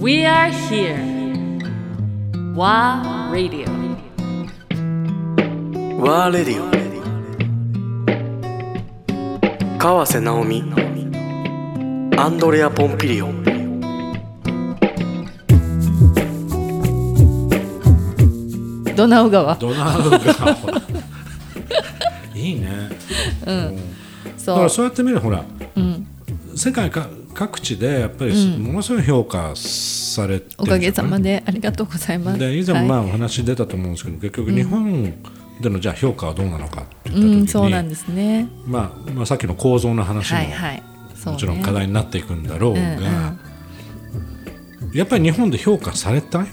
We are here. WA Radio. ワーレディオ川瀬直美アンドレア・ポンピリオドナウ川。ドナウ川 いいねそう。だからそうやって見るほら、世界か各地でやっぱりものすごい評価されてるおかげさまででありがとうございます。で以前もまはあお話出たと思うんですけど、結局日本でのじゃあ評価はどうなのかってい、言った時に、うん、そうなんですね。まあ、まあさっきの構造の話も、はいはい。ね。もちろん課題になっていくんだろうが、うんうん。やっぱり日本で評価されたい？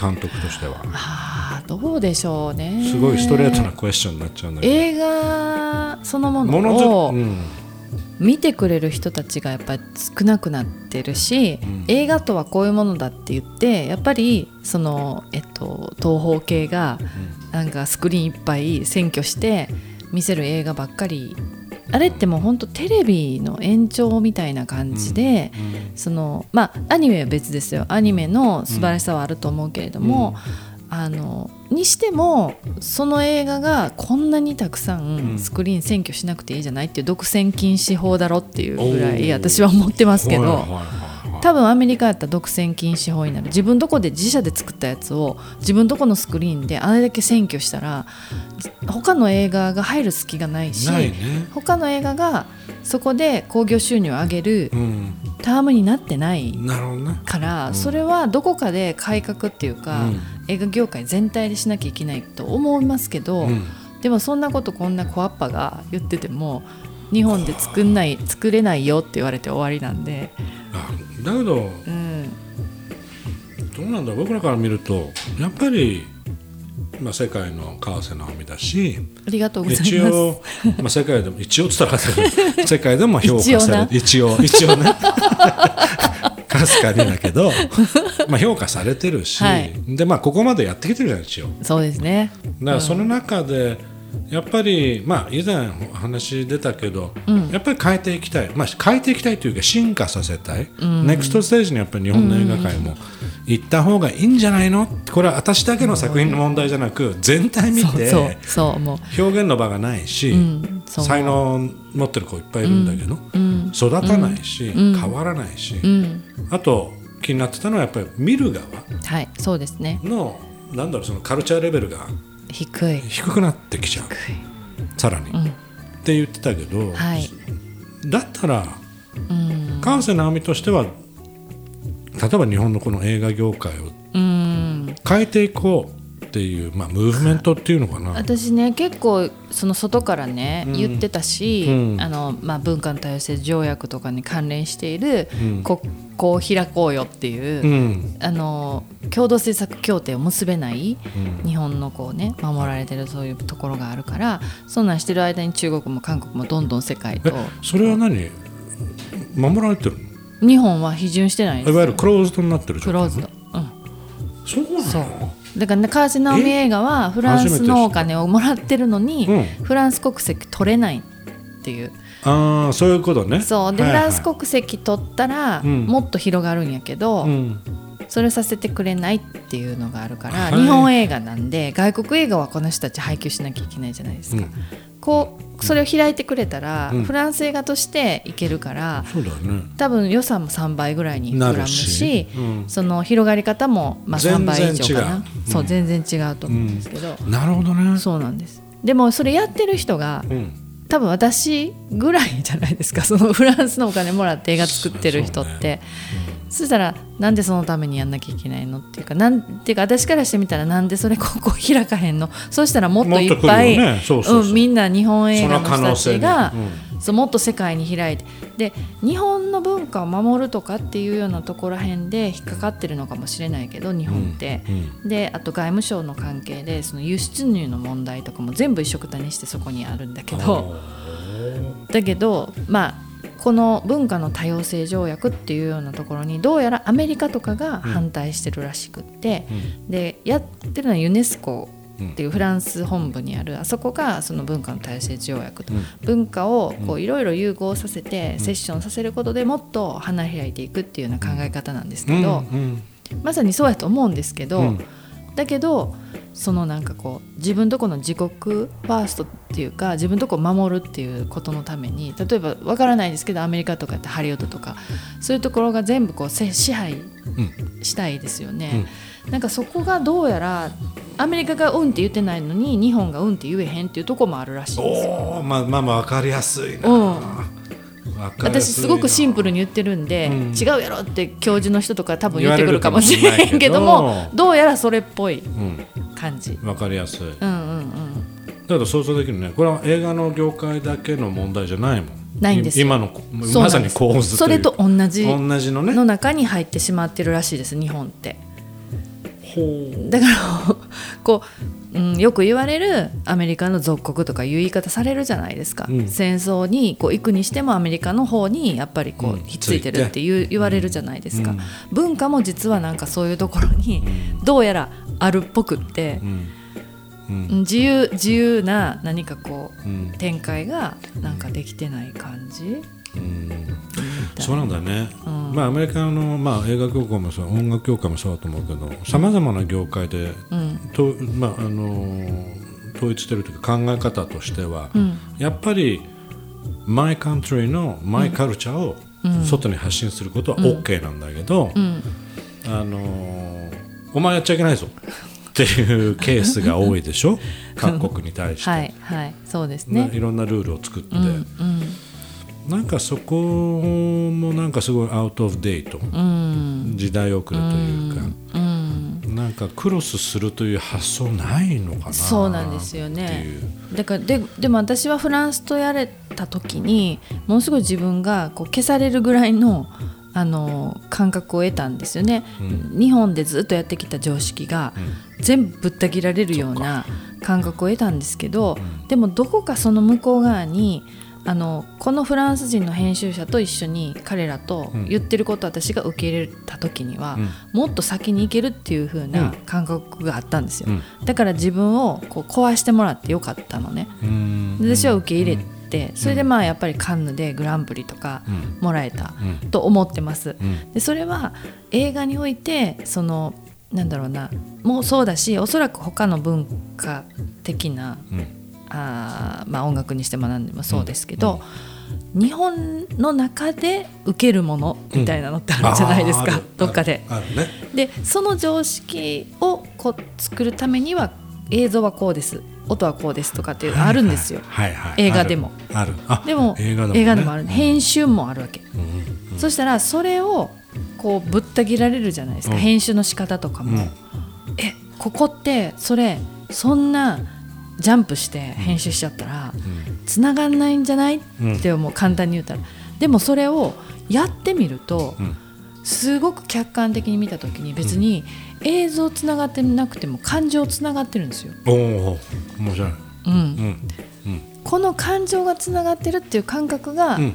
監督としては。ああ、どうでしょうね。すごいストレートなクエスチョンになっちゃうんだけど、映画そのももののをずうん見てくれる人たちがやっぱり少なくなってるし、ん。映画とはこういうものだって言ってやっぱりその、えっと、東方系がなんかスクリーンいっぱい占拠して見せる映画ばっかり。あれってもう本当テレビの延長みたいな感じで、そのまあアニメは別ですよ。アニメの素晴らしさはあると思うけれども、あのにしてもその映画がこんなにたくさうん。んスクリーン占拠しなくていいじゃないっていう独占禁止法だろっていうぐらい私は思ってますけど。多分アメリカやったら独占禁止法になる。自分どこで自社で作ったやつを自分どこのスクリーンであれだけ占拠したら他の映画が入る隙がないしないね、他の映画がそこで興行収入を上げるうん、タームになってないなるほどね。から、それはどこかで改革っていうか、うん。映画業界全体でしなきゃいけないと思いますけど、うん。でもそんなことこんな小アッパが言ってても日本で作んない作れないよって言われて終わりなんで、あだけどうん、どうなんだ僕らから見るとやっぱり、まあ、世界の川瀬直美だしありがとうございます。一応、まあ、世界でも一応っつったら世界でも 評価されて一応一応ね。かすかにだけど、まあ、評価されてるし、はい。でまあここまでやってきてるじゃない一応そうですね。だからその中で、やっぱり、まあ、以前お話出たけど、やっぱり変えていきたい、まあ、変えていきたいというか進化させたい、ネクストステージにやっぱり日本の映画界も行った方がいいんじゃないの？これは私だけの作品の問題じゃなく全体見て表現の場がないし、才能持ってる子いっぱいいるんだけど、育たないし、変わらないし、あと気になってたのはやっぱり見る側はいそうですね。のなんだろうそのカルチャーレベルが低い。低くなってきちゃう。さらに、って言ってたけど、はい。だったらうん。川瀬直美としては例えば日本のこの映画業界をうん変えていこうっていう、まあ、ムーブメントっていうのかな。私ね結構その外からね、うん。言ってたし、うん。あのまあ、文化の多様性条約とかに関連している、うん。国交を開こうよっていう、うん。あの共同制作協定を結べない、うん。日本のこうね守られてるそういうところがあるからそんなんしてる間に中国も韓国もどんどん世界とえそれは何？守られてる日本は批准してないいわゆるクローズドになってるクローズド、うん、そうなのそうだからね川瀬直美映画はフランスのお金をもらってるのに、うん。フランス国籍取れないっていう。ああそういうことね。そう。で、はいはい。フランス国籍取ったら、うん。もっと広がるんやけど、うん。それさせてくれないっていうのがあるから、はい。日本映画なんで外国映画はこの人たち配給しなきゃいけないじゃないですか、うんこうそれを開いてくれたら、うん。フランス映画としていけるからそうだよね。多分予算も3倍ぐらいに膨らむしその広がり方もまあ3全然倍以上かな。そううん。全然違うと思うんですけど、なるほどね。そうなんです。でもそれやってる人がうん。多分私ぐらいじゃないですか。そのフランスのお金もらって映画作ってる人ってそ,、したらなんでそのためにやんなきゃいけないの？っていうかなんていうか私からしてみたらなんでそれここ開かへんの？そうしたらもっといっぱいうんみんな日本映画の人たちが、そうもっと世界に開いて。で日本の文化を守るとかっていうようなところへんで引っかかってるのかもしれないけど日本って。うんであと外務省の関係でその輸出入の問題とかも全部一緒くたにしてそこにあるんだけど。だけどまあこの文化の多様性条約っていうようなところにどうやらアメリカとかが反対してるらしくって、でやってるのはユネスコっていうフランス本部にあるあそこがその文化の多様性条約と、うん。文化をこういろいろ融合させてセッションさせることでもっと花開いていくっていうような考え方なんですけど、うん。まさにそうやと思うんですけど、うんだけどそのなんかこう自分とこの自国ファーストっていうか自分とこを守るっていうことのために例えばわからないですけどアメリカとかってハリウッドとかそういうところが全部こうせ支配うんしたいですよね、なんかそこがどうやらアメリカがうんって言ってないのに日本がうんって言えへんっていうところもあるらしいんですよ。まあまあまあ分かりやすいな、うん私すごくシンプルに言ってるんで、うん。違うやろって教授の人とか多分言ってくるかもしれへんけどもど。どうやらそれっぽいうん。感じ。分かりやすい。うんうんうん。だけど想像できるね。これは映画の業界だけの問題じゃないもん。ないんですよ。今のまさに構図それと同じ同じのね。の中に入ってしまってるらしいです日本って。ほう。だからこう、うん、よく言われるアメリカの属国とかいう言い方されるじゃないですか、うん。戦争にこう行くにしてもアメリカの方にやっぱりこうひっついてるっていう言われるじゃないですか、うん。文化も実はなんかそういうところにどうやらあるっぽくって自由自由な何かこううん。展開がなんかできてない感じ？うんそうなんだよね、うん。まあ、アメリカの、まあ、映画業界もそう音楽業界もそうだと思うけどさまざまな業界で、うん。とまああのー統一してるというか考え方としては、うん。やっぱりマイカントリーのマイカルチャーを外に発信することは OK なんだけど、うん。あのーお前やっちゃいけないぞ。っていうケースが多いでしょ？各国に対して、はいはい。そうですね。ないろんなルールを作って、うんうんなんかそこもなんかすごいアウト・オブ・デート、うん。時代遅れというか、うん。なんかクロスするという発想ないのかなそうなんですよってね。いうだからででも私はフランスとやれた時にものすごい自分がこう消されるぐらいのあの感覚を得たんですよね、日本でずっとやってきた常識が全部ぶった切られるような感覚を得たんですけど、でもどこかその向こう側にあのこのフランス人の編集者と一緒に彼らと言ってることを私が受け入れた時には、もっと先に行けるっていう風な感覚があったんですよ、うん。だから自分をこう壊してもらってよかったのね。私は受け入れてそれでまあやっぱりカンヌでグランプリとかうん。もらえたうん。と思ってます。うん。でそれは映画においてそのなんだろうなもうそうだしおそらく他の文化的なうんあーまあ、音楽にしても何でもそうですけど、日本の中で受けるものみたいなのってあるじゃないですか、あーあるどっかで。ね。でその常識をこう作るためには映像はこうです。音はこうですとかっていうのあるんですよ。はいはい。はい映画でも。ある。あるあでも映画でも,、ね、ある。編集もあるわけ、うん。そしたらそれをこうぶった切られるじゃないですか、うん。編集の仕方とかも、うん。えここってそれそんなジャンプして編集しちゃったら繋がんないんじゃない？って思う。簡単に言ったら。でもそれをやってみるとうんすごく客観的に見た時に別に映像つながってなくても感情つながってるんですよ、おお面白い。うん。うん。うん。この感情がつながってるっていう感覚が、うん。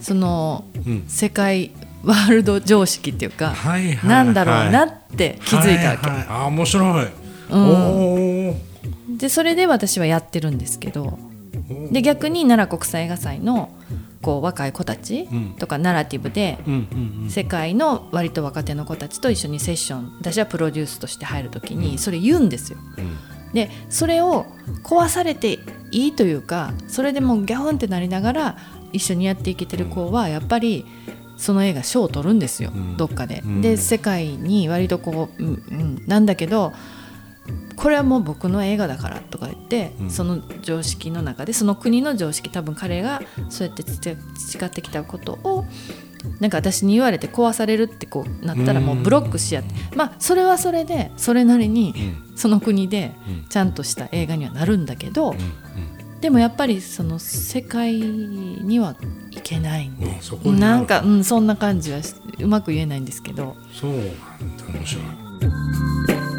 そのうん。世界ワールド常識っていうか、なんだろうなって気づいたわけ、あ面白い、うん。おおでそれで私はやってるんですけどで逆に奈良国際映画祭のこう若い子たちうん。とかナラティブで世界の割と若手の子たちと一緒にセッション私はプロデュースとして入る時にそれ言うんですよ。うん。でそれを壊されていいというかそれでもうギャフンってなりながら一緒にやっていけてる子はやっぱりその映画賞を取るんですよ、うん。どっかで。うん。で世界に割とこう、うんうん、なんだけどこれはもう僕の映画だからとか言って、うん。その常識の中でその国の常識多分彼がそうやって培培ってきたことをなんか私に言われて壊されるってこうなったらもうブロックしやってまあそれはそれでそれなりにうん。その国でうん。ちゃんとした映画にはなるんだけど、うん。でもやっぱりその世界にはいけないうんそこになんか、うん、そんな感じはしうまく言えないんですけど、そう面白い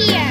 here.